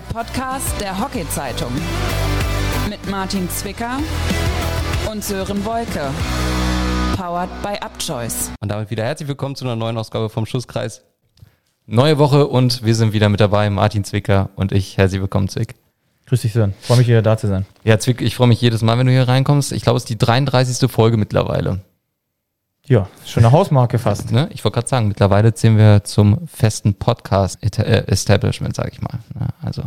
Der Podcast der Hockey-Zeitung. Mit Martin Zwicker und Sören Wolke. Powered by Upchoice. Und damit wieder herzlich willkommen zu einer neuen Ausgabe vom Schusskreis. Neue Woche und wir sind wieder mit dabei, Martin Zwicker und ich. Herzlich willkommen, Zwick. Grüß dich, Sören. Freue mich wieder da zu sein. Ja, Zwick, ich freue mich jedes Mal, wenn du hier reinkommst. Ich glaube, es ist die 33. Folge mittlerweile. Ja, schon eine Hausmarke fast. Ne? Ich wollte gerade sagen, mittlerweile zählen wir zum festen Podcast-Establishment, sage ich mal. Ne? Also,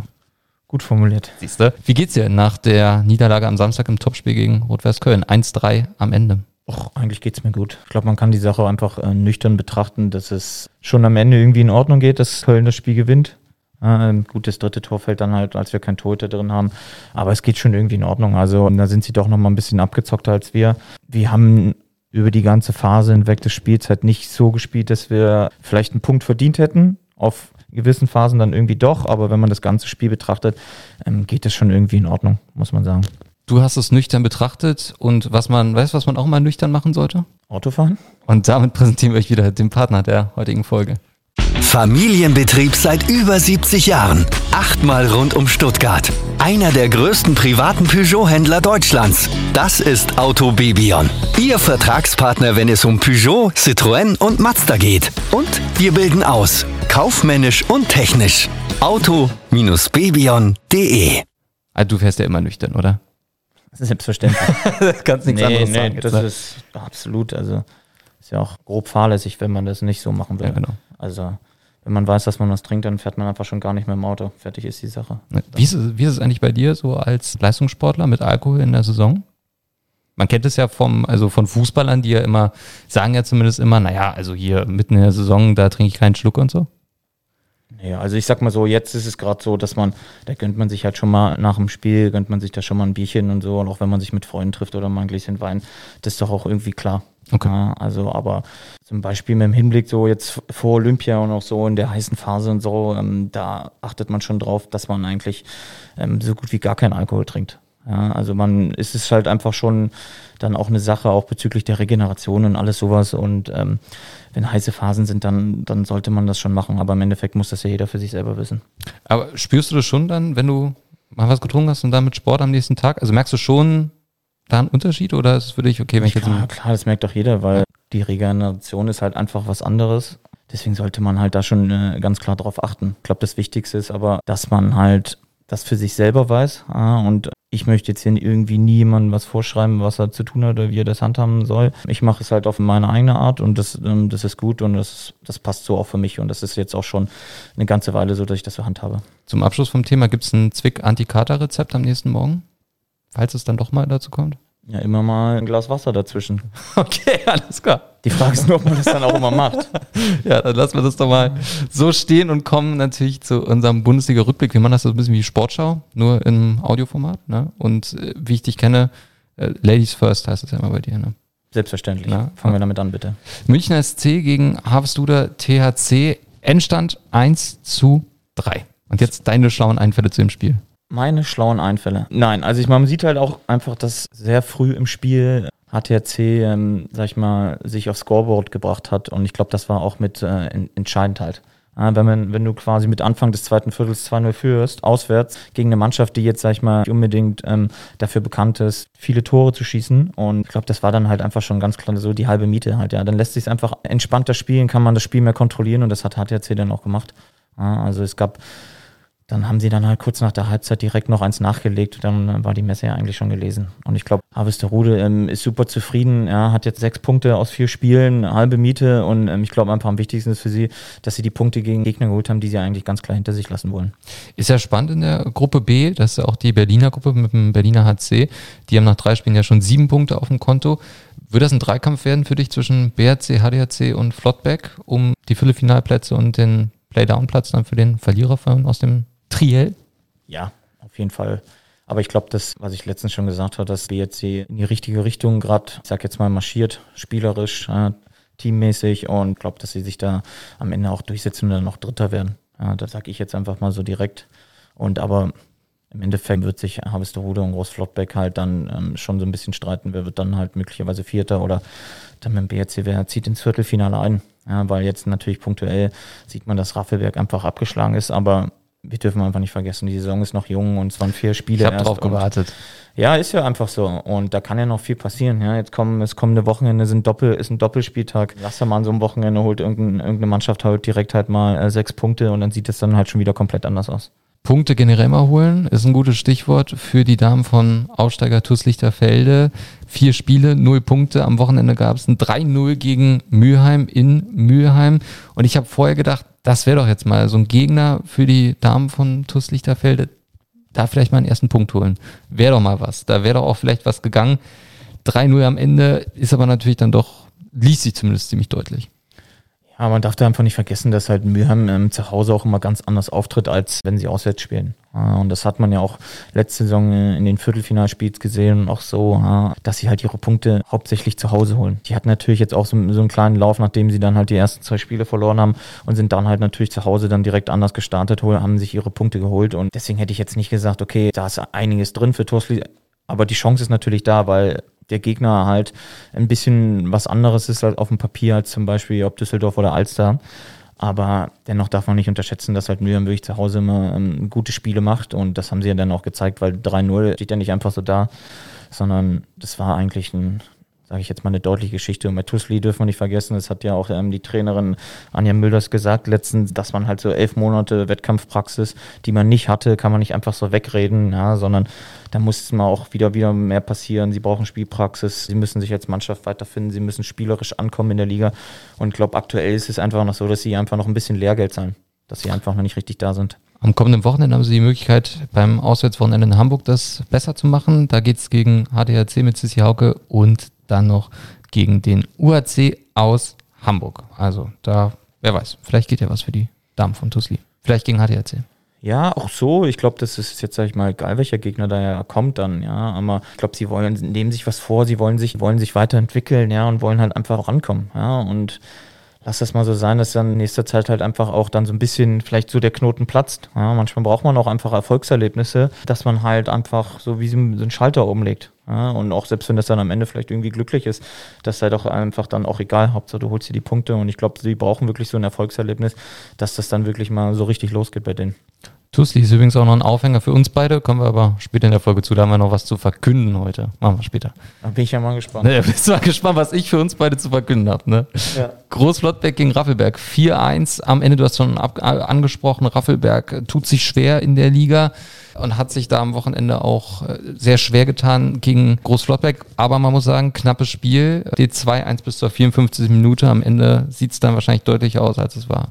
Gut formuliert. siehst du. Wie geht's dir nach der Niederlage am Samstag im Topspiel gegen Rot-Weiß Köln? 1-3 am Ende. Och, eigentlich geht's mir gut. Ich glaube, man kann die Sache einfach äh, nüchtern betrachten, dass es schon am Ende irgendwie in Ordnung geht, dass Köln das Spiel gewinnt. Äh, gut, das dritte Tor fällt dann halt, als wir kein Torhüter drin haben. Aber es geht schon irgendwie in Ordnung. Also da sind sie doch noch mal ein bisschen abgezockter als wir. Wir haben über die ganze Phase hinweg des Spiels halt nicht so gespielt, dass wir vielleicht einen Punkt verdient hätten. Auf gewissen Phasen dann irgendwie doch. Aber wenn man das ganze Spiel betrachtet, ähm, geht das schon irgendwie in Ordnung, muss man sagen. Du hast es nüchtern betrachtet und was man, weißt du, was man auch mal nüchtern machen sollte? Autofahren? Und damit präsentieren wir euch wieder den Partner der heutigen Folge. Familienbetrieb seit über 70 Jahren. Achtmal rund um Stuttgart. Einer der größten privaten Peugeot-Händler Deutschlands. Das ist Auto Bibion. Ihr Vertragspartner, wenn es um Peugeot, Citroën und Mazda geht. Und wir bilden aus. Kaufmännisch und technisch. Auto-bibion.de Ah, du fährst ja immer nüchtern, oder? Selbstverständlich. Kannst nichts nee, anderes nee, sagen. das ne? ist absolut, also ist ja auch grob fahrlässig, wenn man das nicht so machen will. Ja, genau. Also wenn man weiß, dass man was trinkt, dann fährt man einfach schon gar nicht mehr im Auto. Fertig ist die Sache. Ne? Wie ist, es, wie ist es eigentlich bei dir so als Leistungssportler mit Alkohol in der Saison? Man kennt es ja vom, also von Fußballern, die ja immer, sagen ja zumindest immer, naja, also hier mitten in der Saison, da trinke ich keinen Schluck und so. Ja, also ich sag mal so, jetzt ist es gerade so, dass man, da gönnt man sich halt schon mal nach dem Spiel, gönnt man sich da schon mal ein Bierchen und so, und auch wenn man sich mit Freunden trifft oder mal ein Gläschen Wein, das ist doch auch irgendwie klar. Okay. Ja, also, aber zum Beispiel mit dem Hinblick so jetzt vor Olympia und auch so in der heißen Phase und so, ähm, da achtet man schon drauf, dass man eigentlich ähm, so gut wie gar keinen Alkohol trinkt. Ja, also man ist es halt einfach schon dann auch eine Sache, auch bezüglich der Regeneration und alles sowas. Und ähm, wenn heiße Phasen sind, dann, dann sollte man das schon machen. Aber im Endeffekt muss das ja jeder für sich selber wissen. Aber spürst du das schon dann, wenn du mal was getrunken hast und dann mit Sport am nächsten Tag? Also merkst du schon da einen Unterschied oder ist es für dich okay, wenn ich jetzt Klar, klar, das merkt doch jeder, weil die Regeneration ist halt einfach was anderes. Deswegen sollte man halt da schon äh, ganz klar drauf achten. Ich glaube, das Wichtigste ist aber, dass man halt das für sich selber weiß. Ah, und ich möchte jetzt hier irgendwie niemandem was vorschreiben, was er zu tun hat oder wie er das handhaben soll. Ich mache es halt auf meine eigene Art und das, ähm, das ist gut und das, das passt so auch für mich. Und das ist jetzt auch schon eine ganze Weile so, dass ich das so handhabe. zum Abschluss vom Thema, gibt es ein Zwick-Anti-Kater-Rezept am nächsten Morgen? Falls es dann doch mal dazu kommt? Ja, immer mal ein Glas Wasser dazwischen. Okay, alles klar. Die Frage ist nur, ob man das dann auch immer macht. Ja, dann lassen wir das doch mal so stehen und kommen natürlich zu unserem Bundesliga-Rückblick. Wir machen das so ein bisschen wie Sportschau, nur im Audioformat. Ne? Und äh, wie ich dich kenne, äh, Ladies First heißt das ja immer bei dir. Ne? Selbstverständlich. Ja. Fangen wir damit an, bitte. Münchner SC gegen Harvesduder THC. Endstand 1 zu 3. Und jetzt deine schlauen Einfälle zu dem Spiel. Meine schlauen Einfälle. Nein, also ich, man sieht halt auch einfach, dass sehr früh im Spiel HTRC, ähm, sag ich mal, sich aufs Scoreboard gebracht hat. Und ich glaube, das war auch mit äh, en- entscheidend halt. Ja, wenn, man, wenn du quasi mit Anfang des zweiten Viertels 2-0 führst, auswärts, gegen eine Mannschaft, die jetzt, sag ich mal, nicht unbedingt ähm, dafür bekannt ist, viele Tore zu schießen. Und ich glaube, das war dann halt einfach schon ganz klar so die halbe Miete halt, ja. Dann lässt sich einfach entspannter spielen, kann man das Spiel mehr kontrollieren und das hat HTRC dann auch gemacht. Ja, also es gab dann haben sie dann halt kurz nach der Halbzeit direkt noch eins nachgelegt. Dann äh, war die Messe ja eigentlich schon gelesen. Und ich glaube, Harvesterhude ähm, ist super zufrieden. Er hat jetzt sechs Punkte aus vier Spielen, halbe Miete. Und ähm, ich glaube einfach am wichtigsten ist für sie, dass sie die Punkte gegen Gegner geholt haben, die sie eigentlich ganz klar hinter sich lassen wollen. Ist ja spannend in der Gruppe B, das ist ja auch die Berliner Gruppe mit dem Berliner HC. Die haben nach drei Spielen ja schon sieben Punkte auf dem Konto. Wird das ein Dreikampf werden für dich zwischen BRC, HDHC und Flottbeck um die Viertelfinalplätze und den Playdown-Platz dann für den Verlierer von, aus dem Triell? Ja, auf jeden Fall. Aber ich glaube, das, was ich letztens schon gesagt habe, dass BRC in die richtige Richtung gerade, ich sag jetzt mal, marschiert, spielerisch, äh, teammäßig und glaube, dass sie sich da am Ende auch durchsetzen und dann noch Dritter werden. Ja, das sage ich jetzt einfach mal so direkt. Und aber im Endeffekt wird sich Harvesterhude und Großflottbeck halt dann ähm, schon so ein bisschen streiten. Wer wird dann halt möglicherweise Vierter oder dann mit dem BRC, wer zieht ins Viertelfinale ein. Ja, weil jetzt natürlich punktuell sieht man, dass Raffelberg einfach abgeschlagen ist, aber wir dürfen einfach nicht vergessen, die Saison ist noch jung und es waren vier Spiele. Ich habe drauf gewartet. Ja, ist ja einfach so. Und da kann ja noch viel passieren. Ja, jetzt kommen, das kommende Wochenende sind Doppel, ist ein Doppelspieltag. Lass da mal an so einem Wochenende holt irgendein, irgendeine Mannschaft halt direkt halt mal äh, sechs Punkte und dann sieht es dann halt schon wieder komplett anders aus. Punkte generell mal holen, ist ein gutes Stichwort für die Damen von Aufsteiger TuS Lichterfelde. Vier Spiele, null Punkte. Am Wochenende gab es ein 3-0 gegen Mülheim in Mülheim. Und ich habe vorher gedacht, das wäre doch jetzt mal so ein Gegner für die Damen von TuS Lichterfelde. Da vielleicht mal einen ersten Punkt holen. Wäre doch mal was. Da wäre doch auch vielleicht was gegangen. 3-0 am Ende ist aber natürlich dann doch, liest sich zumindest ziemlich deutlich. Ja, man darf da einfach nicht vergessen, dass halt Mülheim ähm, zu Hause auch immer ganz anders auftritt, als wenn sie auswärts spielen. Äh, und das hat man ja auch letzte Saison äh, in den Viertelfinalspiels gesehen und auch so, äh, dass sie halt ihre Punkte hauptsächlich zu Hause holen. Die hatten natürlich jetzt auch so, so einen kleinen Lauf, nachdem sie dann halt die ersten zwei Spiele verloren haben und sind dann halt natürlich zu Hause dann direkt anders gestartet, haben sich ihre Punkte geholt. Und deswegen hätte ich jetzt nicht gesagt, okay, da ist einiges drin für Torsli, aber die Chance ist natürlich da, weil der Gegner halt ein bisschen was anderes ist halt auf dem Papier als zum Beispiel ob Düsseldorf oder Alster. Aber dennoch darf man nicht unterschätzen, dass halt Mülheim wirklich zu Hause immer ähm, gute Spiele macht und das haben sie ja dann auch gezeigt, weil 3-0 steht ja nicht einfach so da, sondern das war eigentlich ein, sage ich jetzt mal, eine deutliche Geschichte. Und bei Tusli dürfen wir nicht vergessen, das hat ja auch ähm, die Trainerin Anja Mülders gesagt letztens, dass man halt so elf Monate Wettkampfpraxis, die man nicht hatte, kann man nicht einfach so wegreden, ja, sondern da muss mal auch wieder, wieder mehr passieren. Sie brauchen Spielpraxis, sie müssen sich als Mannschaft weiterfinden, sie müssen spielerisch ankommen in der Liga. Und ich glaube, aktuell ist es einfach noch so, dass sie einfach noch ein bisschen Lehrgeld zahlen, dass sie einfach noch nicht richtig da sind. Am kommenden Wochenende haben sie die Möglichkeit, beim Auswärtswochenende in Hamburg das besser zu machen. Da geht's gegen HDRC mit Sissi Hauke und dann noch gegen den UAC aus Hamburg. Also da, wer weiß, vielleicht geht ja was für die Damen von Tusli. Vielleicht gegen HDRC. Ja, auch so. Ich glaube, das ist jetzt, sag ich mal, egal welcher Gegner da ja kommt dann, ja. Aber ich glaube, sie wollen, nehmen sich was vor, sie wollen sich, wollen sich weiterentwickeln, ja, und wollen halt einfach rankommen, ja. Und lass das mal so sein, dass dann in nächster Zeit halt einfach auch dann so ein bisschen vielleicht so der Knoten platzt. Ja, manchmal braucht man auch einfach Erfolgserlebnisse, dass man halt einfach so wie so einen Schalter umlegt. Ja, und auch selbst wenn das dann am Ende vielleicht irgendwie glücklich ist, das sei doch einfach dann auch egal. Hauptsache du holst dir die Punkte und ich glaube, sie brauchen wirklich so ein Erfolgserlebnis, dass das dann wirklich mal so richtig losgeht bei denen. Tusli ist übrigens auch noch ein Aufhänger für uns beide, kommen wir aber später in der Folge zu. Da haben wir noch was zu verkünden heute. Machen wir später. Da bin ich ja mal gespannt. Ne, bist mal gespannt, was ich für uns beide zu verkünden habe. Ne? Ja. Großflottbeck gegen Raffelberg 4-1 am Ende, du hast schon ab, äh, angesprochen, Raffelberg tut sich schwer in der Liga und hat sich da am Wochenende auch äh, sehr schwer getan gegen Großflottbeck. Aber man muss sagen, knappes Spiel, steht 2-1 bis zur 54. Minute. Am Ende sieht es dann wahrscheinlich deutlicher aus, als es war.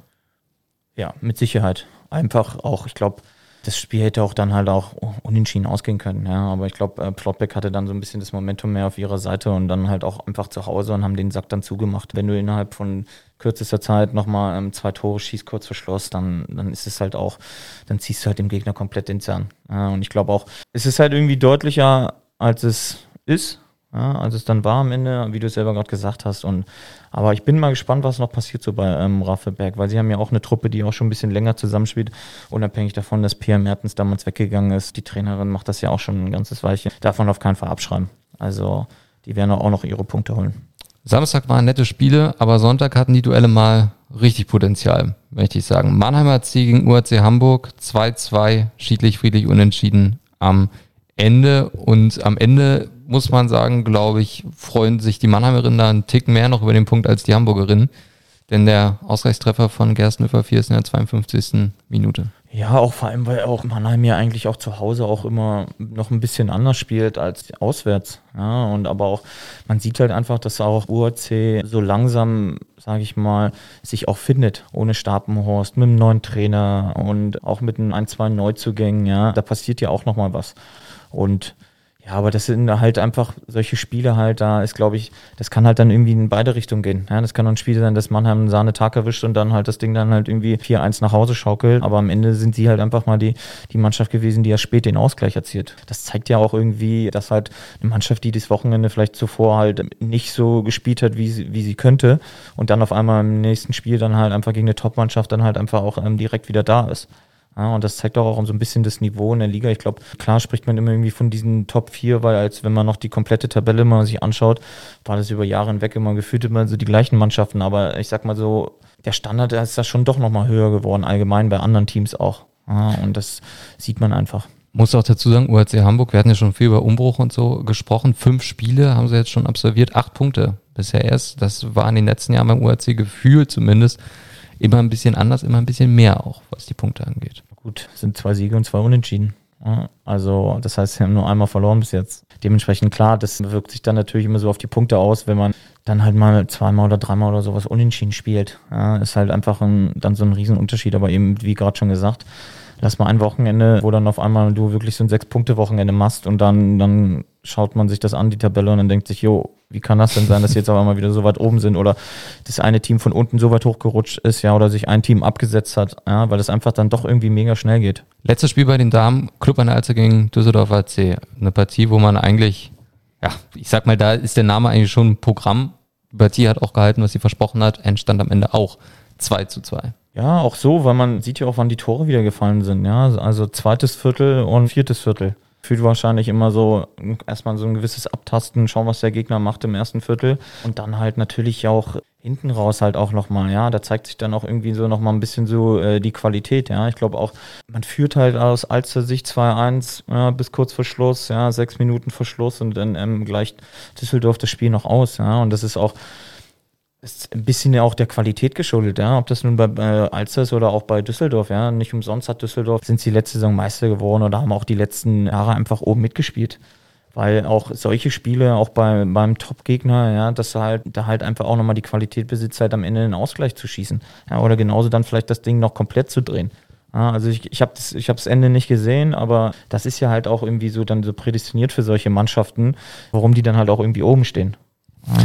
Ja, mit Sicherheit. Einfach auch, ich glaube, das Spiel hätte auch dann halt auch unentschieden ausgehen können, ja. Aber ich glaube, äh, Flottbeck hatte dann so ein bisschen das Momentum mehr auf ihrer Seite und dann halt auch einfach zu Hause und haben den Sack dann zugemacht. Wenn du innerhalb von kürzester Zeit nochmal ähm, zwei Tore schießt, kurz vor Schluss, dann, dann ist es halt auch, dann ziehst du halt dem Gegner komplett den Zahn. Ja, und ich glaube auch, es ist halt irgendwie deutlicher, als es ist. Ja, als es dann war am Ende, wie du es selber gerade gesagt hast. Und aber ich bin mal gespannt, was noch passiert so bei ähm, Raffelberg, weil sie haben ja auch eine Truppe, die auch schon ein bisschen länger zusammenspielt, unabhängig davon, dass Pia Mertens damals weggegangen ist. Die Trainerin macht das ja auch schon ein ganzes Weilchen. Davon auf keinen Fall abschreiben. Also die werden auch noch ihre Punkte holen. Samstag waren nette Spiele, aber Sonntag hatten die Duelle mal richtig Potenzial, möchte ich sagen. Mannheimer C gegen UAC Hamburg, 2-2, schiedlich, friedlich, unentschieden am Ende. Und am Ende muss man sagen, glaube ich, freuen sich die Mannheimerinnen da einen Tick mehr noch über den Punkt als die Hamburgerinnen. Denn der Ausgleichstreffer von Gerstenhöfer 4 ist in der 52. Minute. Ja, auch vor allem, weil auch Mannheim ja eigentlich auch zu Hause auch immer noch ein bisschen anders spielt als auswärts. Ja, und aber auch, man sieht halt einfach, dass auch UAC so langsam, sage ich mal, sich auch findet, ohne Stapenhorst, mit einem neuen Trainer und auch mit ein, zwei Neuzugängen, ja, da passiert ja auch nochmal was. Und ja, aber das sind halt einfach solche Spiele halt, da ist, glaube ich, das kann halt dann irgendwie in beide Richtungen gehen. Ja, das kann ein Spiel sein, dass Mannheim einen Sahnetag erwischt und dann halt das Ding dann halt irgendwie 4-1 nach Hause schaukelt. Aber am Ende sind sie halt einfach mal die, die Mannschaft gewesen, die ja spät den Ausgleich erzielt. Das zeigt ja auch irgendwie, dass halt eine Mannschaft, die das Wochenende vielleicht zuvor halt nicht so gespielt hat, wie sie, wie sie könnte und dann auf einmal im nächsten Spiel dann halt einfach gegen eine Top-Mannschaft dann halt einfach auch ähm, direkt wieder da ist. Ja, und das zeigt auch, auch so ein bisschen das Niveau in der Liga. Ich glaube, klar spricht man immer irgendwie von diesen Top 4, weil als wenn man noch die komplette Tabelle mal sich anschaut, war das über Jahre hinweg immer gefühlt immer so die gleichen Mannschaften. Aber ich sag mal so, der Standard ist da schon doch nochmal höher geworden, allgemein bei anderen Teams auch. Ja, und das sieht man einfach. Muss auch dazu sagen, UHC Hamburg, wir hatten ja schon viel über Umbruch und so gesprochen. Fünf Spiele haben sie jetzt schon absolviert, acht Punkte bisher erst. Das war in den letzten Jahren beim UHC gefühlt zumindest immer ein bisschen anders, immer ein bisschen mehr auch, was die Punkte angeht. Gut, sind zwei Siege und zwei Unentschieden. Also, das heißt, sie haben nur einmal verloren bis jetzt. Dementsprechend klar, das wirkt sich dann natürlich immer so auf die Punkte aus, wenn man dann halt mal zweimal oder dreimal oder sowas unentschieden spielt. Ja, ist halt einfach ein, dann so ein Riesenunterschied. Aber eben, wie gerade schon gesagt, lass mal ein Wochenende, wo dann auf einmal du wirklich so ein Sechs-Punkte-Wochenende machst und dann, dann schaut man sich das an, die Tabelle, und dann denkt sich, jo, wie kann das denn sein, dass jetzt auf einmal wieder so weit oben sind oder das eine Team von unten so weit hochgerutscht ist, ja, oder sich ein Team abgesetzt hat, ja, weil das einfach dann doch irgendwie mega schnell geht. Letztes Spiel bei den Damen, Club an der Alster gegen Düsseldorf AC. Eine Partie, wo man eigentlich, ja, ich sag mal, da ist der Name eigentlich schon ein Programm. Die Partie hat auch gehalten, was sie versprochen hat, entstand am Ende auch 2 zu 2. Ja, auch so, weil man sieht ja auch, wann die Tore wieder gefallen sind, ja, also zweites Viertel und viertes Viertel. Fühlt wahrscheinlich immer so erstmal so ein gewisses Abtasten, schauen, was der Gegner macht im ersten Viertel. Und dann halt natürlich auch hinten raus halt auch nochmal, ja, da zeigt sich dann auch irgendwie so nochmal ein bisschen so äh, die Qualität, ja, ich glaube auch, man führt halt aus Alster Sicht 2-1 ja, bis kurz vor Schluss, ja, sechs Minuten vor Schluss und dann ähm, gleicht Düsseldorf das Spiel noch aus, ja, und das ist auch ist ein bisschen ja auch der Qualität geschuldet, ja. Ob das nun bei äh, Alster ist oder auch bei Düsseldorf, ja. Nicht umsonst hat Düsseldorf, sind sie letzte Saison Meister geworden oder haben auch die letzten Jahre einfach oben mitgespielt. Weil auch solche Spiele, auch bei, beim Top-Gegner, ja, dass halt, da halt einfach auch nochmal die Qualität besitzt, halt am Ende einen Ausgleich zu schießen. Ja, oder genauso dann vielleicht das Ding noch komplett zu drehen. Ja, also ich, ich habe das, ich habe das Ende nicht gesehen, aber das ist ja halt auch irgendwie so dann so prädestiniert für solche Mannschaften, warum die dann halt auch irgendwie oben stehen. Ja.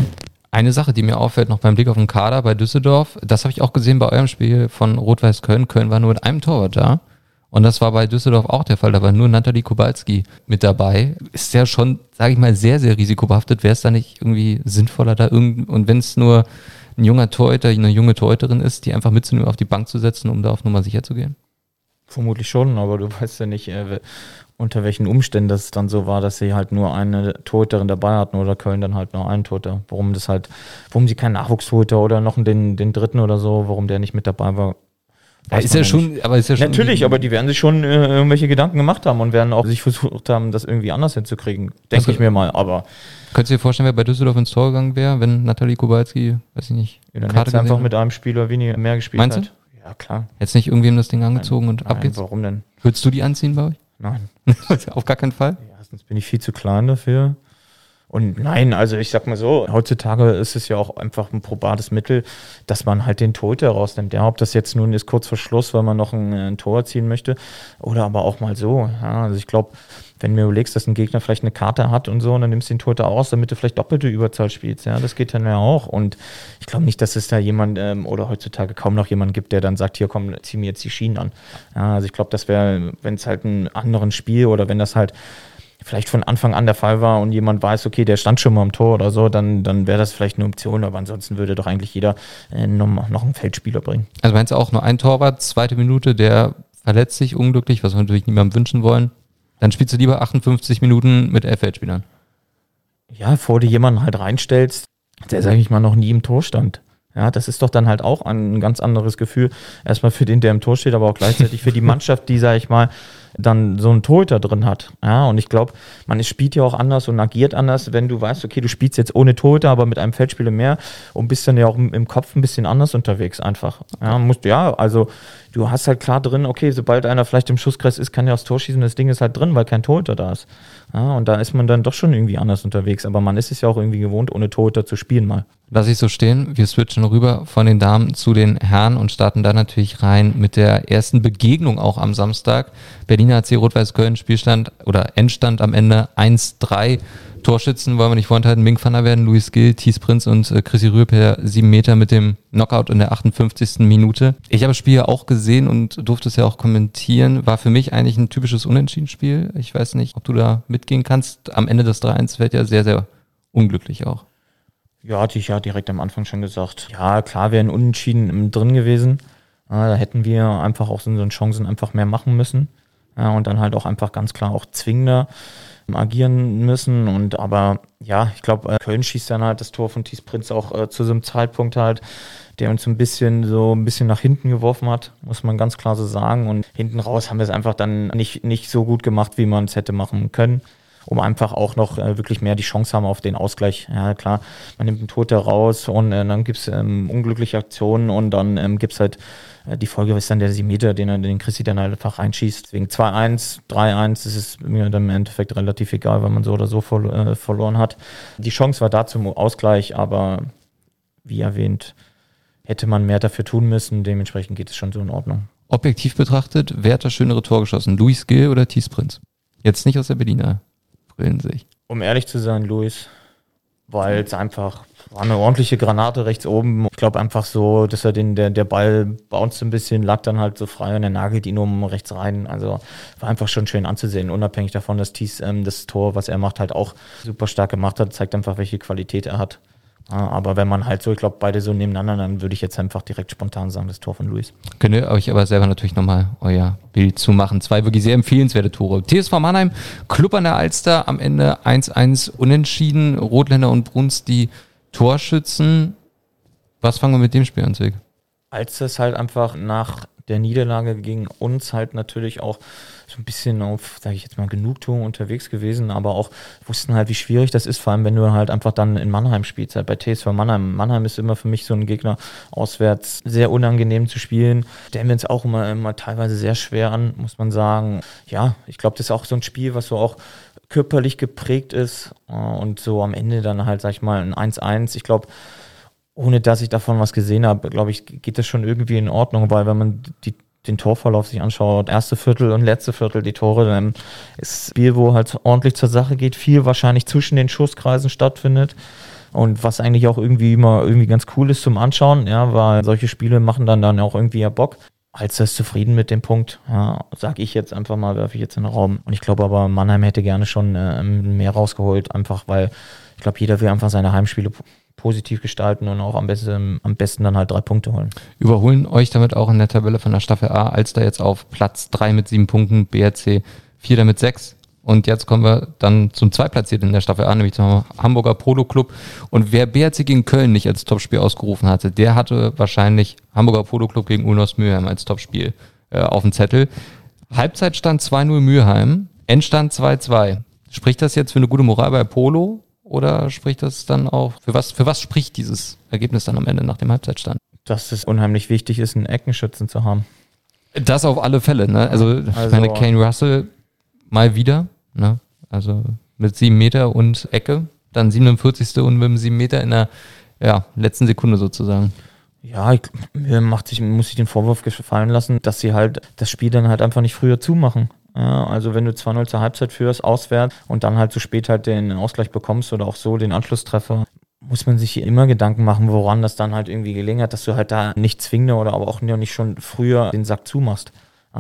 Eine Sache, die mir auffällt, noch beim Blick auf den Kader bei Düsseldorf, das habe ich auch gesehen bei eurem Spiel von Rot-Weiß Köln. Köln war nur mit einem Torwart da. Und das war bei Düsseldorf auch der Fall. Da war nur Nathalie Kubalski mit dabei. Ist ja schon, sage ich mal, sehr, sehr risikobehaftet. Wäre es da nicht irgendwie sinnvoller, da irgend und wenn es nur ein junger Torhüter, eine junge Torhüterin ist, die einfach mitzunehmen, auf die Bank zu setzen, um da auf Nummer sicher zu gehen? Vermutlich schon, aber du weißt ja nicht, äh, unter welchen Umständen das dann so war, dass sie halt nur eine Torhüterin dabei hatten oder Köln dann halt nur einen Torhüter. Warum das halt, warum sie keinen Nachwuchstorhüter oder noch den, den dritten oder so, warum der nicht mit dabei war. Ja, ist ja schon, aber ist ja schon. Natürlich, aber die werden sich schon äh, irgendwelche Gedanken gemacht haben und werden auch sich versucht haben, das irgendwie anders hinzukriegen. Denke also, ich mir mal, aber. Könntest du dir vorstellen, wer bei Düsseldorf ins Tor gegangen wäre, wenn Nathalie Kubalski, weiß ich nicht, ja, dann hätte einfach mit einem Spieler weniger mehr gespielt Meinst hat. du? Ja, klar. Jetzt nicht irgendwem das Ding angezogen nein, und ab jetzt? Warum denn? Würdest du die anziehen bei euch? Nein. Auf gar keinen Fall? Erstens bin ich viel zu klein dafür. Und nein, also ich sag mal so, heutzutage ist es ja auch einfach ein probates Mittel, dass man halt den Torhüter rausnimmt. Ja, ob das jetzt nun ist kurz vor Schluss, weil man noch ein, ein Tor erzielen möchte, oder aber auch mal so. Ja, also ich glaube, wenn du mir überlegst, dass ein Gegner vielleicht eine Karte hat und so, und dann nimmst du den Torhüter aus, damit du vielleicht doppelte Überzahl spielst. Ja, das geht dann ja auch. Und ich glaube nicht, dass es da jemand ähm, oder heutzutage kaum noch jemand gibt, der dann sagt, hier komm, zieh mir jetzt die Schienen an. Ja, also ich glaube, das wäre, wenn es halt ein anderen Spiel oder wenn das halt vielleicht von Anfang an der Fall war und jemand weiß, okay, der stand schon mal am Tor oder so, dann, dann wäre das vielleicht eine Option, aber ansonsten würde doch eigentlich jeder äh, noch, noch einen Feldspieler bringen. Also meinst du auch nur ein Torwart, zweite Minute, der verletzt sich unglücklich, was wir natürlich niemandem wünschen wollen, dann spielst du lieber 58 Minuten mit elf Feldspielern. Ja, vor dir jemanden halt reinstellst, der, sage ich mal, noch nie im Tor stand. Ja, das ist doch dann halt auch ein ganz anderes Gefühl. Erstmal für den, der im Tor steht, aber auch gleichzeitig für die Mannschaft, die, sage ich mal, dann so einen Torhüter drin hat. Ja, und ich glaube, man spielt ja auch anders und agiert anders, wenn du weißt, okay, du spielst jetzt ohne Torhüter, aber mit einem Feldspieler mehr und bist dann ja auch im Kopf ein bisschen anders unterwegs einfach. Ja, musst, ja, also du hast halt klar drin, okay, sobald einer vielleicht im Schusskreis ist, kann er aufs Tor schießen, das Ding ist halt drin, weil kein Torhüter da ist. Ja, und da ist man dann doch schon irgendwie anders unterwegs. Aber man ist es ja auch irgendwie gewohnt, ohne Torhüter zu spielen mal. Lass ich so stehen. Wir switchen rüber von den Damen zu den Herren und starten da natürlich rein mit der ersten Begegnung auch am Samstag. Berliner AC Rot-Weiß Köln Spielstand oder Endstand am Ende 1-3 Torschützen wollen wir nicht vorenthalten. Mink van der Werden, Luis Gill, Thies Prinz und äh, Chrissy Rühr per sieben Meter mit dem Knockout in der 58. Minute. Ich habe das Spiel ja auch gesehen und durfte es ja auch kommentieren. War für mich eigentlich ein typisches Unentschieden-Spiel. Ich weiß nicht, ob du da mitgehen kannst. Am Ende des 3-1 wird ja sehr, sehr unglücklich auch. Ja, hatte ich ja direkt am Anfang schon gesagt. Ja, klar wäre ein Unentschieden drin gewesen. da hätten wir einfach auch so Chancen einfach mehr machen müssen. Und dann halt auch einfach ganz klar auch zwingender agieren müssen. Und aber ja, ich glaube, äh, Köln schießt dann halt das Tor von Thies Prinz auch äh, zu so einem Zeitpunkt halt, der uns ein bisschen so ein bisschen nach hinten geworfen hat, muss man ganz klar so sagen. Und hinten raus haben wir es einfach dann nicht, nicht so gut gemacht, wie man es hätte machen können um einfach auch noch äh, wirklich mehr die Chance haben auf den Ausgleich. Ja, klar, man nimmt einen Tote raus und äh, dann gibt's ähm, unglückliche Aktionen und dann ähm, gibt's halt äh, die Folge ist dann der 7 Meter, den er den Chrissy dann halt einfach reinschießt. Deswegen 2-1, 3-1, das ist mir dann im Endeffekt relativ egal, weil man so oder so verlo äh, verloren hat. Die Chance war da zum Ausgleich, aber wie erwähnt, hätte man mehr dafür tun müssen. Dementsprechend geht es schon so in Ordnung. Objektiv betrachtet, wer hat das schönere Tor geschossen? Luis Gill oder Thies Prinz? Jetzt nicht aus der Berliner Brillensicht. Um ehrlich zu sein, Luis, weil es einfach war eine ordentliche Granate rechts oben. Ich glaube einfach so, dass er den, der, der Ball bounced ein bisschen, lag dann halt so frei und er nagelt ihn um rechts rein. Also war einfach schon schön anzusehen, unabhängig davon, dass Thies ähm, das Tor, was er macht, halt auch super stark gemacht hat, zeigt einfach, welche Qualität er hat. Aber wenn man halt so, ich glaube, beide so nebeneinander, dann würde ich jetzt einfach direkt spontan sagen, das Tor von Luis. Könnt ihr euch aber selber natürlich nochmal euer Bild zumachen. Zwei wirklich sehr empfehlenswerte Tore. TSV Mannheim, Club an der Alster, am Ende 1-1 unentschieden. Rotländer und Bruns die Torschützen. Was fangen wir mit dem Spiel an, Zwig? Als es halt einfach nach der Niederlage gegen uns halt natürlich auch so ein bisschen auf, sage ich jetzt mal, Genugtuung unterwegs gewesen, aber auch wussten halt, wie schwierig das ist, vor allem wenn du halt einfach dann in Mannheim spielst, halt bei TSV Mannheim. Mannheim ist immer für mich so ein Gegner auswärts sehr unangenehm zu spielen. Stellen wir uns auch immer, immer teilweise sehr schwer an, muss man sagen. Ja, ich glaube, das ist auch so ein Spiel, was so auch körperlich geprägt ist und so am Ende dann halt, sag ich mal, ein 1-1. Ich glaube, ohne dass ich davon was gesehen habe, glaube ich, geht das schon irgendwie in Ordnung, weil wenn man die, den Torverlauf sich anschaut, erste Viertel und letzte Viertel, die Tore, dann ist ein Spiel, wo halt ordentlich zur Sache geht, viel wahrscheinlich zwischen den Schusskreisen stattfindet. Und was eigentlich auch irgendwie immer irgendwie ganz cool ist zum Anschauen, ja, weil solche Spiele machen dann dann auch irgendwie ja Bock. Als ist zufrieden mit dem Punkt, ja, sage ich jetzt einfach mal, werfe ich jetzt in den Raum. Und ich glaube aber, Mannheim hätte gerne schon äh, mehr rausgeholt, einfach weil ich glaube, jeder will einfach seine Heimspiele positiv gestalten und auch am besten, am besten dann halt drei Punkte holen. Überholen euch damit auch in der Tabelle von der Staffel A, als da jetzt auf Platz drei mit sieben Punkten, BRC vierter mit sechs. Und jetzt kommen wir dann zum Zweitplatzierten in der Staffel A, nämlich zum Hamburger Polo Club. Und wer BRC gegen Köln nicht als Topspiel ausgerufen hatte, der hatte wahrscheinlich Hamburger Polo Club gegen Ulnos Mülheim als Topspiel äh, auf dem Zettel. Halbzeitstand 2-0 Mülheim, Endstand 2-2. Spricht das jetzt für eine gute Moral bei Polo? Oder spricht das dann auch, für was, für was spricht dieses Ergebnis dann am Ende nach dem Halbzeitstand? Dass es unheimlich wichtig ist, einen Eckenschützen zu haben. Das auf alle Fälle, ne? Also, also ich meine, Kane Russell mal wieder, ne? Also mit sieben Meter und Ecke, dann 47. und mit einem sieben Meter in der ja, letzten Sekunde sozusagen. Ja, ich, mir macht sich, muss ich den Vorwurf gefallen lassen, dass sie halt das Spiel dann halt einfach nicht früher zumachen. Ja, also wenn du 2-0 zur Halbzeit führst, auswärts und dann halt zu spät halt den Ausgleich bekommst oder auch so den Anschlusstreffer, muss man sich hier immer Gedanken machen, woran das dann halt irgendwie gelingen hat, dass du halt da nicht zwingende oder aber auch nicht schon früher den Sack zumachst.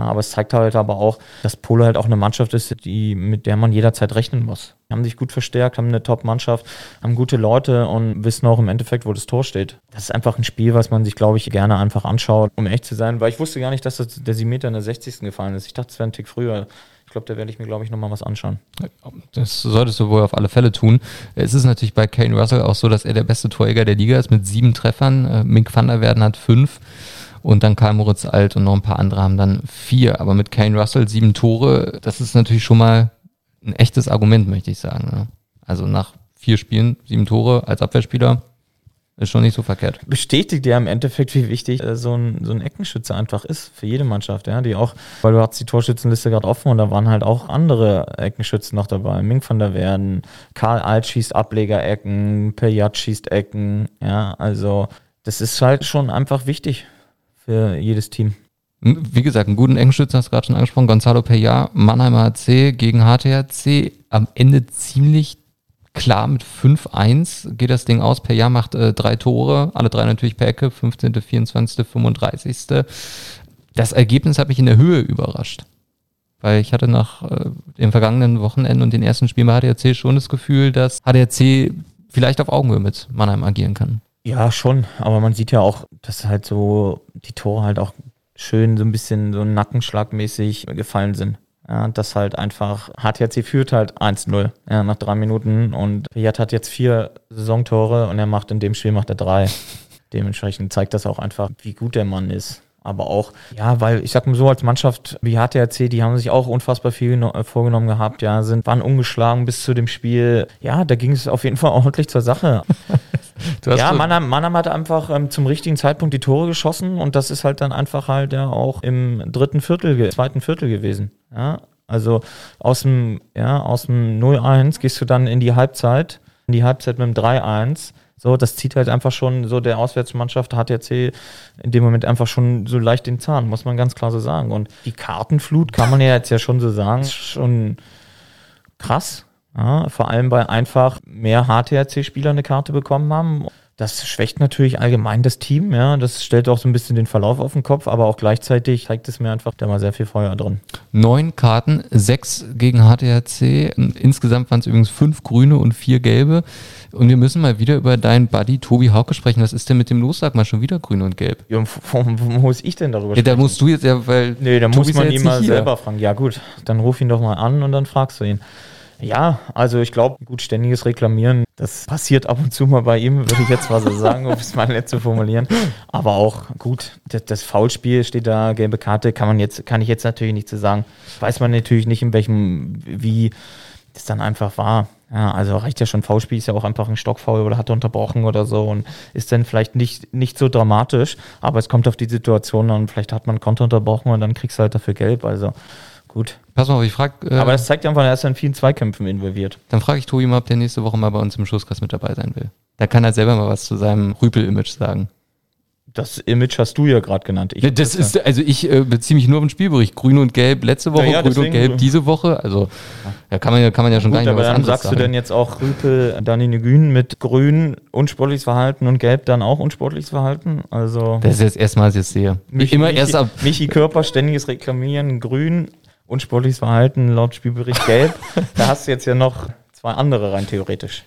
Aber es zeigt halt aber auch, dass Pole halt auch eine Mannschaft ist, die, mit der man jederzeit rechnen muss. Die haben sich gut verstärkt, haben eine Top-Mannschaft, haben gute Leute und wissen auch im Endeffekt, wo das Tor steht. Das ist einfach ein Spiel, was man sich, glaube ich, gerne einfach anschaut, um echt zu sein, weil ich wusste gar nicht, dass das der Siebenmeter in der 60. gefallen ist. Ich dachte, es wäre ein Tick früher. Ich glaube, da werde ich mir, glaube ich, nochmal was anschauen. Das solltest du wohl auf alle Fälle tun. Es ist natürlich bei Kane Russell auch so, dass er der beste Torjäger der Liga ist mit sieben Treffern. Äh, Mink van der Werden hat fünf. Und dann Karl Moritz Alt und noch ein paar andere haben dann vier. Aber mit Kane Russell sieben Tore, das ist natürlich schon mal ein echtes Argument, möchte ich sagen. Ne? Also nach vier Spielen, sieben Tore als Abwehrspieler, ist schon nicht so verkehrt. Bestätigt ja im Endeffekt, wie wichtig äh, so, ein, so ein Eckenschütze einfach ist für jede Mannschaft, ja, die auch, weil du hast die Torschützenliste gerade offen und da waren halt auch andere Eckenschützen noch dabei. Mink van der Werden, Karl Alt schießt Ableger-Ecken, Pejat schießt Ecken, ja, also das ist halt schon einfach wichtig für jedes Team. Wie gesagt, einen guten Engschützen hast du gerade schon angesprochen. Gonzalo Peña, Mannheimer HC gegen HTHC. Am Ende ziemlich klar mit 5-1 geht das Ding aus. Peña macht äh, drei Tore, alle drei natürlich per Ecke, 15., 24., 35. Das Ergebnis hat mich in der Höhe überrascht. Weil ich hatte nach äh, dem vergangenen Wochenende und den ersten Spielen bei HDRC schon das Gefühl, dass HDRC vielleicht auf Augenhöhe mit Mannheim agieren kann. Ja, schon. Aber man sieht ja auch, dass halt so die Tore halt auch schön so ein bisschen so nackenschlagmäßig gefallen sind. Ja, das halt einfach, HTC führt halt 1-0 ja, nach drei Minuten und Riyad hat jetzt vier Saisontore und er macht in dem Spiel macht er drei. Dementsprechend zeigt das auch einfach, wie gut der Mann ist. Aber auch, ja, weil ich sag mal so, als Mannschaft wie HTRC, die haben sich auch unfassbar viel äh, vorgenommen gehabt, ja, sind, waren ungeschlagen bis zu dem Spiel. Ja, da ging es auf jeden Fall ordentlich zur Sache. Ja, Mannheim, Mannheim hat einfach ähm, zum richtigen Zeitpunkt die Tore geschossen und das ist halt dann einfach halt ja auch im dritten Viertel, zweiten Viertel gewesen. Ja, also aus dem, ja, aus dem 0-1 gehst du dann in die Halbzeit, in die Halbzeit mit dem 3-1. So, das zieht halt einfach schon so der Auswärtsmannschaft HTC in dem Moment einfach schon so leicht den Zahn, muss man ganz klar so sagen. Und die Kartenflut kann man ja jetzt ja schon so sagen, ist schon krass. Ja, vor allem, weil einfach mehr HTRC-Spieler eine Karte bekommen haben. Das schwächt natürlich allgemein das Team, ja. Das stellt auch so ein bisschen den Verlauf auf den Kopf, aber auch gleichzeitig zeigt es mir einfach, da war sehr viel Feuer drin. Neun Karten, sechs gegen HTRC. Insgesamt waren es übrigens fünf grüne und vier gelbe. Und wir müssen mal wieder über deinen Buddy Tobi Hauke sprechen. Was ist denn mit dem los? Sag mal schon wieder grün und gelb. Ja, wo, wo muss ich denn darüber Ja, da musst du jetzt ja, weil. Nee, da Tobi muss man ja ihn mal selber fragen. Ja, gut, dann ruf ihn doch mal an und dann fragst du ihn. Ja, also ich glaube, gut ständiges Reklamieren, das passiert ab und zu mal bei ihm, würde ich jetzt mal so sagen, um es mal nett zu formulieren. Aber auch gut, das, das Foulspiel steht da, gelbe Karte, kann man jetzt, kann ich jetzt natürlich nicht zu sagen. Weiß man natürlich nicht, in welchem, wie das dann einfach war. Ja, also reicht ja schon, Foulspiel ist ja auch einfach ein Stockfoul oder hat er unterbrochen oder so und ist dann vielleicht nicht, nicht so dramatisch, aber es kommt auf die Situation an, vielleicht hat man Konter unterbrochen und dann kriegst du halt dafür gelb, also gut. Pass mal auf, ich frag, äh, Aber das zeigt einfach, er ist in vielen Zweikämpfen involviert. dann frage ich Tobi mal, ob der nächste Woche mal bei uns im Schusskast mit dabei sein will. Da kann er selber mal was zu seinem Rüpel-Image sagen. Das Image hast du ja gerade genannt. Ich, das ist, also ich äh, beziehe mich nur auf den Spielbericht. Grün und Gelb letzte Woche, Ja, ja, Grün und Gelb diese Woche. Also da kann man ja, kann man ja schon Gut, gar nicht mehr aber was dann sagst du denn jetzt auch Rüpel, Danny Gün mit Grün unsportliches Verhalten und Gelb dann auch unsportliches Verhalten? Also das ist jetzt erstmal, was ich jetzt sehe. Michi, Immer Michi, erst ab. Michi Körper, ständiges Reklamieren, Grün, unsportliches Verhalten laut Spielbericht Gelb. da hast du jetzt ja noch zwei andere rein theoretisch.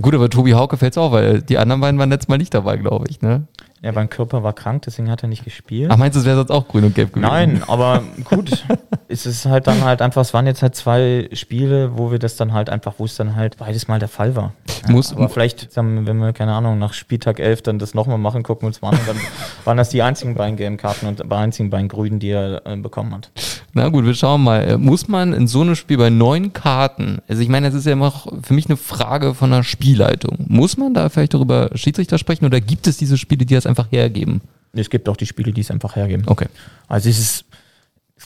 Gut, aber Tobi Hauke fällt's auch, weil die anderen beiden waren letztes Mal nicht dabei, glaube ich. Ne? Ja, beim Körper war krank, deswegen hat er nicht gespielt. Ach, meinst du, es wäre sonst auch Grün und Gelb gewesen? Nein, aber gut. es ist halt dann halt einfach, es waren jetzt halt zwei Spiele, wo wir das dann halt einfach, wo es dann halt beides mal der Fall war. Muss- aber vielleicht, wenn wir, keine Ahnung, nach Spieltag 11 dann das nochmal machen, gucken wir uns mal an, dann waren das die einzigen beiden Game-Karten und die einzigen beiden Grünen, die er äh, bekommen hat. Na gut, wir schauen mal. Äh, Muss man in so einem Spiel bei neun Karten, also ich meine, das ist ja immer für mich eine Frage von der Spielleitung. Muss man da vielleicht darüber Schiedsrichter sprechen oder gibt es diese Spiele, die das einfach hergeben? Es gibt auch die Spiele, die es einfach hergeben. Okay. Also es ist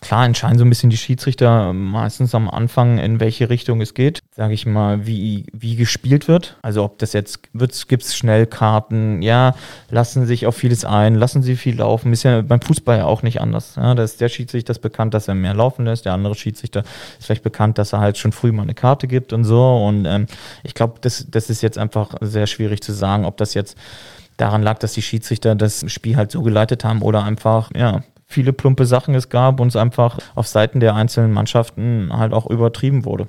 klar, entscheiden so ein bisschen die Schiedsrichter meistens am Anfang, in welche Richtung es geht. Sage ich mal, wie, wie gespielt wird. Also ob das jetzt, gibt es Schnellkarten, ja, lassen sich auf vieles ein, lassen sie viel laufen. Ist ja beim Fußball ja auch nicht anders. Ja, da ist der Schiedsrichter ist bekannt, dass er mehr laufen lässt, der andere Schiedsrichter ist vielleicht bekannt, dass er halt schon früh mal eine Karte gibt und so. Und ähm, ich glaube, das, das ist jetzt einfach sehr schwierig zu sagen, ob das jetzt daran lag, dass die Schiedsrichter das Spiel halt so geleitet haben oder einfach, ja, viele plumpe Sachen es gab und es einfach auf Seiten der einzelnen Mannschaften halt auch übertrieben wurde.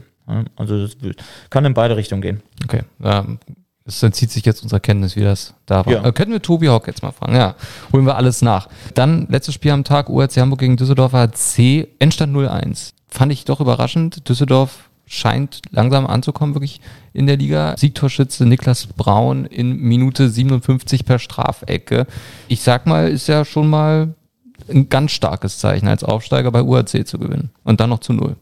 Also das kann in beide Richtungen gehen. Okay. Ja, es entzieht sich jetzt unserer Kenntnis, wie das da war. Ja. Äh, Könnten wir Tobi Hauck jetzt mal fragen? Ja, holen wir alles nach. Dann letztes Spiel am Tag, URC Hamburg gegen Düsseldorfer C, Endstand 0-1. Fand ich doch überraschend. Düsseldorf scheint langsam anzukommen, wirklich in der Liga. Siegtorschütze Niklas Braun in Minute 57 per Strafecke. Ich sag mal, ist ja schon mal ein ganz starkes Zeichen, als Aufsteiger bei UAC zu gewinnen. Und dann noch zu null.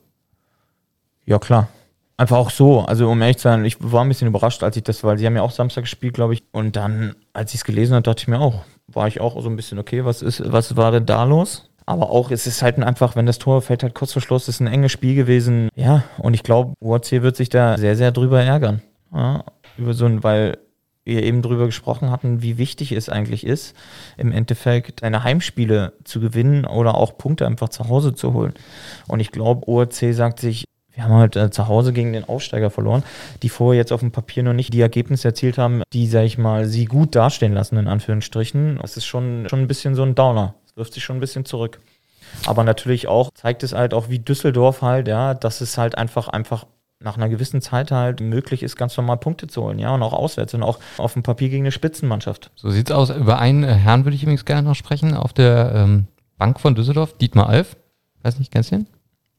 Ja, klar. Einfach auch so. Also, um ehrlich zu sein, ich war ein bisschen überrascht, als ich das, weil sie haben ja auch Samstag gespielt, glaube ich. Und dann, als ich es gelesen habe, dachte ich mir auch, war ich auch so ein bisschen, okay, was ist, was war denn da los? Aber auch, es ist halt einfach, wenn das Tor fällt halt kurz vor Schluss, ist ein enges Spiel gewesen. Ja, und ich glaube, UAC wird sich da sehr, sehr drüber ärgern. Ja, über so ein, weil wir eben drüber gesprochen hatten, wie wichtig es eigentlich ist, im Endeffekt seine Heimspiele zu gewinnen oder auch Punkte einfach zu Hause zu holen. Und ich glaube, ORC sagt sich, wir haben halt äh, zu Hause gegen den Aufsteiger verloren, die vorher jetzt auf dem Papier noch nicht die Ergebnisse erzielt haben, die, sag ich mal, sie gut dastehen lassen, in Anführungsstrichen. Das ist schon, schon ein bisschen so ein Downer. Das wirft sich schon ein bisschen zurück. Aber natürlich auch zeigt es halt auch wie Düsseldorf halt, ja, dass es halt einfach, einfach nach einer gewissen Zeit halt möglich ist, ganz normal Punkte zu holen, ja, und auch auswärts und auch auf dem Papier gegen eine Spitzenmannschaft. So sieht's aus. Über einen äh, Herrn würde ich übrigens gerne noch sprechen. Auf der ähm, Bank von Düsseldorf, Dietmar Alf. Weiß nicht, kennst du ihn?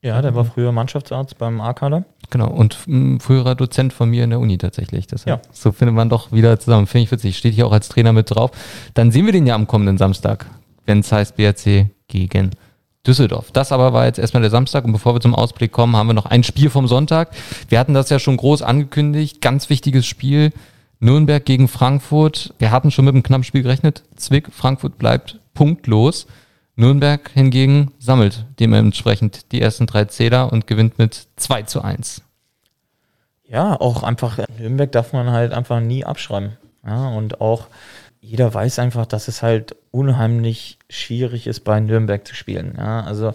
Ja, der war früher Mannschaftsarzt beim A-Kader. Genau, und ein früherer Dozent von mir in der Uni tatsächlich. Das Ja. So findet man doch wieder zusammen. Finde ich witzig. Steht hier auch als Trainer mit drauf. Dann sehen wir den ja am kommenden Samstag, wenn es heißt BRC gegen Düsseldorf. Das aber war jetzt erstmal der Samstag und bevor wir zum Ausblick kommen, haben wir noch ein Spiel vom Sonntag. Wir hatten das ja schon groß angekündigt. Ganz wichtiges Spiel. Nürnberg gegen Frankfurt. Wir hatten schon mit einem knappen Spiel gerechnet. Zwick, Frankfurt bleibt punktlos. Nürnberg hingegen sammelt dementsprechend die ersten drei Zähler und gewinnt mit 2 zu 1. Ja, auch einfach, Nürnberg darf man halt einfach nie abschreiben. Ja, und auch jeder weiß einfach, dass es halt unheimlich schwierig ist, bei Nürnberg zu spielen. Ja, also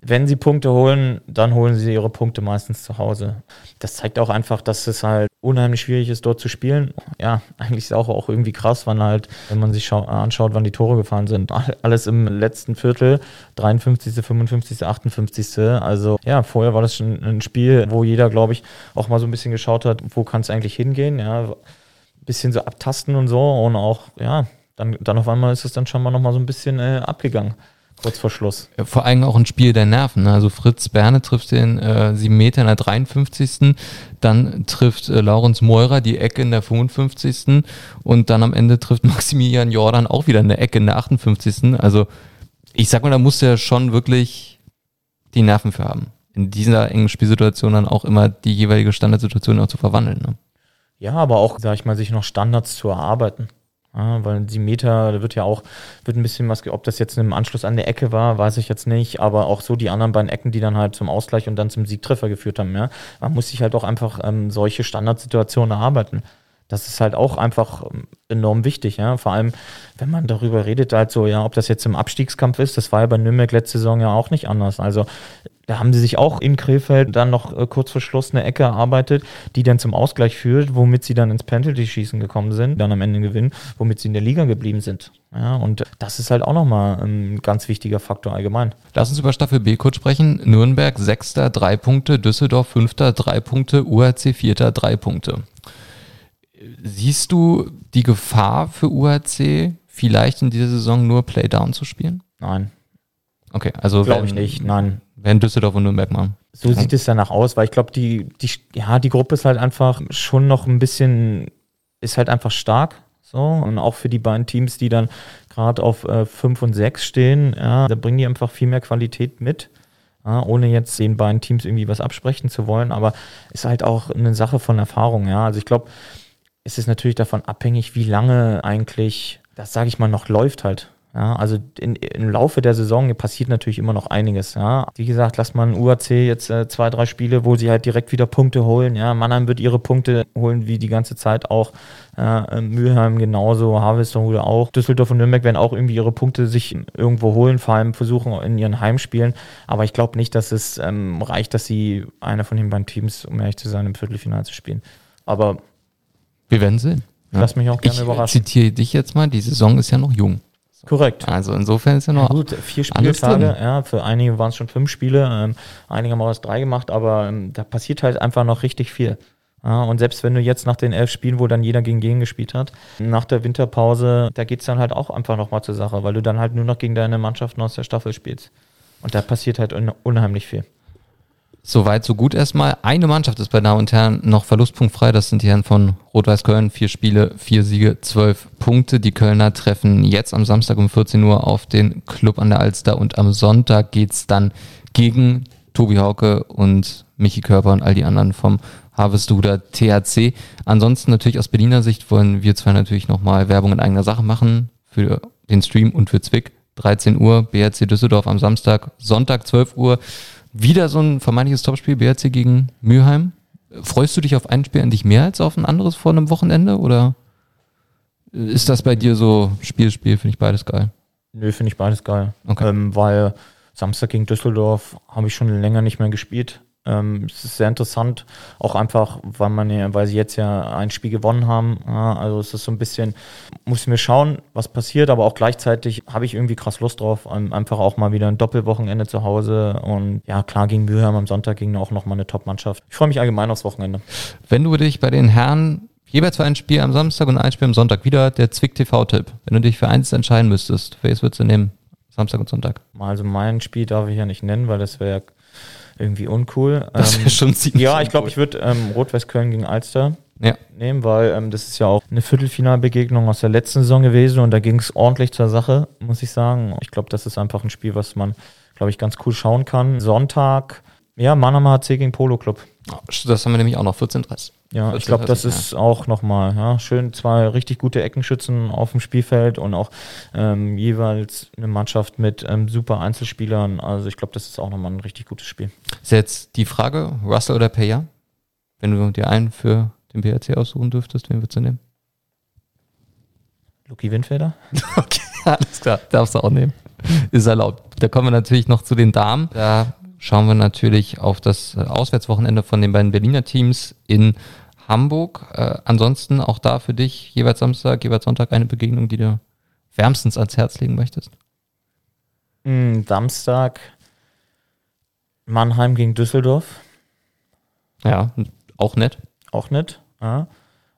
wenn sie Punkte holen, dann holen sie ihre Punkte meistens zu Hause. Das zeigt auch einfach, dass es halt unheimlich schwierig ist, dort zu spielen. Ja, eigentlich ist es auch, auch irgendwie krass, wann halt, wenn man sich schau- anschaut, wann die Tore gefallen sind. Alles im letzten Viertel, 53., 55., 58. Also ja, vorher war das schon ein Spiel, wo jeder, glaube ich, auch mal so ein bisschen geschaut hat, wo kann es eigentlich hingehen. Ja, bisschen so abtasten und so und auch, ja, dann, dann auf einmal ist es dann schon mal nochmal so ein bisschen äh, abgegangen, kurz vor Schluss. Vor allem auch ein Spiel der Nerven. ne? Also Fritz Berne trifft den äh, 7 Meter in der 53. Dann trifft äh, Laurens Meurer die Ecke in der 55. Und dann am Ende trifft Maximilian Jordan auch wieder eine Ecke in der 58. Also ich sag mal, da musst du ja schon wirklich die Nerven für haben. In dieser engen Spielsituation dann auch immer die jeweilige Standardsituation auch zu verwandeln. Ne? Ja, aber auch, sag ich mal, sich noch Standards zu erarbeiten. Ja, weil die Meter, da wird ja auch, wird ein bisschen was, ob das jetzt im Anschluss an der Ecke war, weiß ich jetzt nicht, aber auch so die anderen beiden Ecken, die dann halt zum Ausgleich und dann zum Siegtreffer geführt haben, ja. Man muss sich halt auch einfach ähm, solche Standardsituationen erarbeiten. Das ist halt auch einfach ähm, enorm wichtig, ja. Vor allem, wenn man darüber redet, halt so, ja, ob das jetzt im Abstiegskampf ist, das war ja bei Nürnberg letzte Saison ja auch nicht anders. Also da haben sie sich auch in Krefeld dann noch äh, kurz vor Schluss eine Ecke erarbeitet, die dann zum Ausgleich führt, womit sie dann ins Penalty-Schießen gekommen sind, dann am Ende gewinnen, womit sie in der Liga geblieben sind. Ja, und das ist halt auch nochmal ein ganz wichtiger Faktor allgemein. Lass uns über Staffel B kurz sprechen. Nürnberg Sechster, drei Punkte, Düsseldorf Fünfter, drei Punkte, UHC Vierter, drei Punkte. Siehst du die Gefahr für UHC, vielleicht in dieser Saison nur Playdown zu spielen? Nein, Okay, also glaube ich nicht. Nein. Werden Düsseldorf und Nürnberg machen. So sieht es danach aus, weil ich glaube, die, die, ja, die Gruppe ist halt einfach schon noch ein bisschen, ist halt einfach stark. So, und auch für die beiden Teams, die dann gerade auf 5 und 6 stehen, ja, da bringen die einfach viel mehr Qualität mit. Ja, ohne jetzt den beiden Teams irgendwie was absprechen zu wollen, aber ist halt auch eine Sache von Erfahrung, ja. Also ich glaube, es ist natürlich davon abhängig, wie lange eigentlich, das sage ich mal, noch läuft halt. Ja, also in, im Laufe der Saison passiert natürlich immer noch einiges. Ja. Wie gesagt, lasst man UAC jetzt äh, zwei, drei Spiele, wo sie halt direkt wieder Punkte holen. Ja. Mannheim wird ihre Punkte holen, wie die ganze Zeit auch. Äh, Mülheim genauso, Harvesterhude auch. Düsseldorf und Nürnberg werden auch irgendwie ihre Punkte sich irgendwo holen, vor allem versuchen in ihren Heimspielen. Aber ich glaube nicht, dass es ähm, reicht, dass sie einer von den beiden Teams, um ehrlich zu sein, im Viertelfinale zu spielen. Aber Wir werden sehen. ich lass mich auch gerne Ich überraschen. zitiere dich jetzt mal, die Saison ist ja noch jung. Korrekt. Also insofern ist ja Ja, noch gut, vier Spieltage, ja, für einige waren es schon fünf Spiele, ähm, einige haben auch erst drei gemacht, aber ähm, da passiert halt einfach noch richtig viel. Ja, und selbst wenn du jetzt nach den elf Spielen, wo dann jeder gegen jeden gespielt hat, nach der Winterpause, da geht's dann halt auch einfach nochmal zur Sache, weil du dann halt nur noch gegen deine Mannschaften aus der Staffel spielst. Und da passiert halt un unheimlich viel. Soweit, so gut erstmal. Eine Mannschaft ist bei Damen und Herren noch verlustpunktfrei. Das sind die Herren von Rot-Weiß Köln. Vier Spiele, vier Siege, zwölf Punkte. Die Kölner treffen jetzt am Samstag um 14 Uhr auf den Club an der Alster und am Sonntag geht's dann gegen Tobi Hauke und Michi Körper und all die anderen vom Harvesthuder THC. Ansonsten natürlich aus Berliner Sicht wollen wir zwei natürlich nochmal Werbung in eigener Sache machen für den Stream und für Zwick. 13 Uhr, BRC Düsseldorf am Samstag, Sonntag 12 Uhr. Wieder so ein vermeintliches Topspiel, BRC gegen Mülheim. Freust du dich auf ein Spiel eigentlich mehr als auf ein anderes vor einem Wochenende? Oder ist das bei dir so Spiel, Spiel, finde ich beides geil? Nö, finde ich beides geil. Okay. Ähm, weil Samstag gegen Düsseldorf habe ich schon länger nicht mehr gespielt. Ähm, es ist sehr interessant, auch einfach, weil man ja, weil sie jetzt ja ein Spiel gewonnen haben. Ja, also es ist so ein bisschen, muss mir schauen, was passiert, aber auch gleichzeitig habe ich irgendwie krass Lust drauf, ähm, einfach auch mal wieder ein Doppelwochenende zu Hause und ja, klar gegen Mülheim am Sonntag ging auch nochmal eine Top-Mannschaft. Ich freue mich allgemein aufs Wochenende. Wenn du dich bei den Herren jeweils für ein Spiel am Samstag und ein Spiel am Sonntag wieder der Zwick TV-Tipp, wenn du dich für eins entscheiden müsstest, welches würdest du nehmen? Samstag und Sonntag. Also mein Spiel darf ich ja nicht nennen, weil das wäre irgendwie uncool. Das wäre Ähm, schon ziemlich ja, ich glaube, ich würde ähm, Rot-West-Köln gegen Alster Ja. nehmen, weil ähm, das ist ja auch eine Viertelfinalbegegnung aus der letzten Saison gewesen und da ging es ordentlich zur Sache, muss ich sagen. Ich glaube, das ist einfach ein Spiel, was man, glaube ich, ganz cool schauen kann. Sonntag, ja, Mannheim HC gegen Polo Club. Das haben wir nämlich auch noch 14.30 Ja, 14:30, ich glaube, das ja. ist auch nochmal ja, schön. Zwei richtig gute Eckenschützen auf dem Spielfeld und auch ähm, jeweils eine Mannschaft mit ähm, super Einzelspielern. Also ich glaube, das ist auch nochmal ein richtig gutes Spiel. Ist jetzt die Frage, Russell oder Payer? Wenn du dir einen für den BRC aussuchen dürftest, wen würdest du nehmen? Luki Windfelder? Okay, alles klar, darfst du auch nehmen. Ist erlaubt. Da kommen wir natürlich noch zu den Damen. Da schauen wir natürlich auf das äh, Auswärtswochenende von den beiden Berliner Teams in Hamburg. Äh, ansonsten auch da für dich jeweils Samstag, jeweils Sonntag eine Begegnung, die du wärmstens ans Herz legen möchtest. Mm, Samstag Mannheim gegen Düsseldorf. Ja, auch nett. Auch nett. Ja.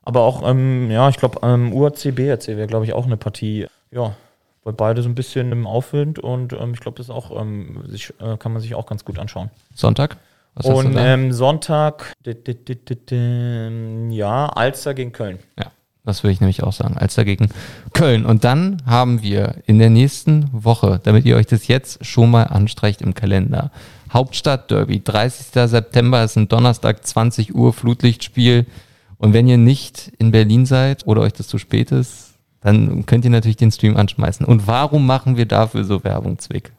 Aber auch, ähm, ja, ich glaube, ähm, UAC, BRC wäre, glaube ich, auch eine Partie. Ja, weil beide so ein bisschen im Aufwind und ähm, ich glaube, das ist auch, ähm, sich, äh, kann man sich auch ganz gut anschauen. Sonntag? Was und ähm, Sonntag, ja, Alster gegen Köln. Ja, das würde ich nämlich auch sagen. Alster gegen Köln. Und dann haben wir in der nächsten Woche, damit ihr euch das jetzt schon mal anstreicht im Kalender, Hauptstadt Derby, 30. September ist ein Donnerstag, 20 Uhr, Flutlichtspiel. Und wenn ihr nicht in Berlin seid oder euch das zu spät ist, dann könnt ihr natürlich den Stream anschmeißen. Und warum machen wir dafür so Werbung, Zwick?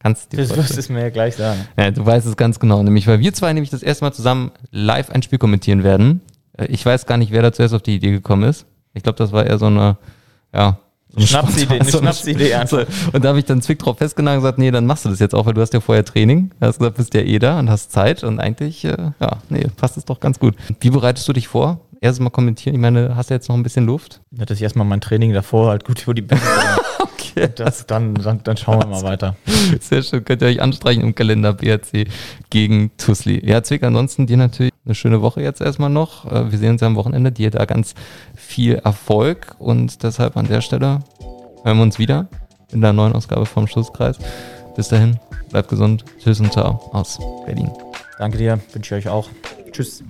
Kannst du dir Das vorstellen? wirst du mir ja gleich sagen. Ja, du weißt es ganz genau. Nämlich, weil wir zwei nämlich das erste Mal zusammen live ein Spiel kommentieren werden. Äh, Ich weiß gar nicht, wer da zuerst auf die Idee gekommen ist. Ich glaube, das war eher so eine, ja. So Schnapsidee, eine so Schnapsidee. So. Und da habe ich dann Zwick drauf festgenagelt und gesagt, nee, dann machst du das jetzt auch, weil du hast ja vorher Training. Du hast gesagt, bist ja eh da und hast Zeit und eigentlich, äh, ja, nee, passt es doch ganz gut. Wie bereitest du dich vor? Erstes Mal kommentieren. Ich meine, hast du jetzt noch ein bisschen Luft? Ja, dass ich erstmal mein Training davor halt gut über die bringe. Okay. das, dann, dann, dann schauen wir mal weiter. Sehr schön, könnt ihr euch anstreichen im Kalender BRC gegen Tusli. Ja, Zwick, ansonsten dir natürlich eine schöne Woche jetzt erstmal noch. Äh, Wir sehen uns ja am Wochenende, dir da ganz viel Erfolg und deshalb an der Stelle hören wir uns wieder in der neuen Ausgabe vom Schusskreis. Bis dahin, bleibt gesund, tschüss und ciao aus Berlin. Danke dir, wünsche ich euch auch. Tschüss.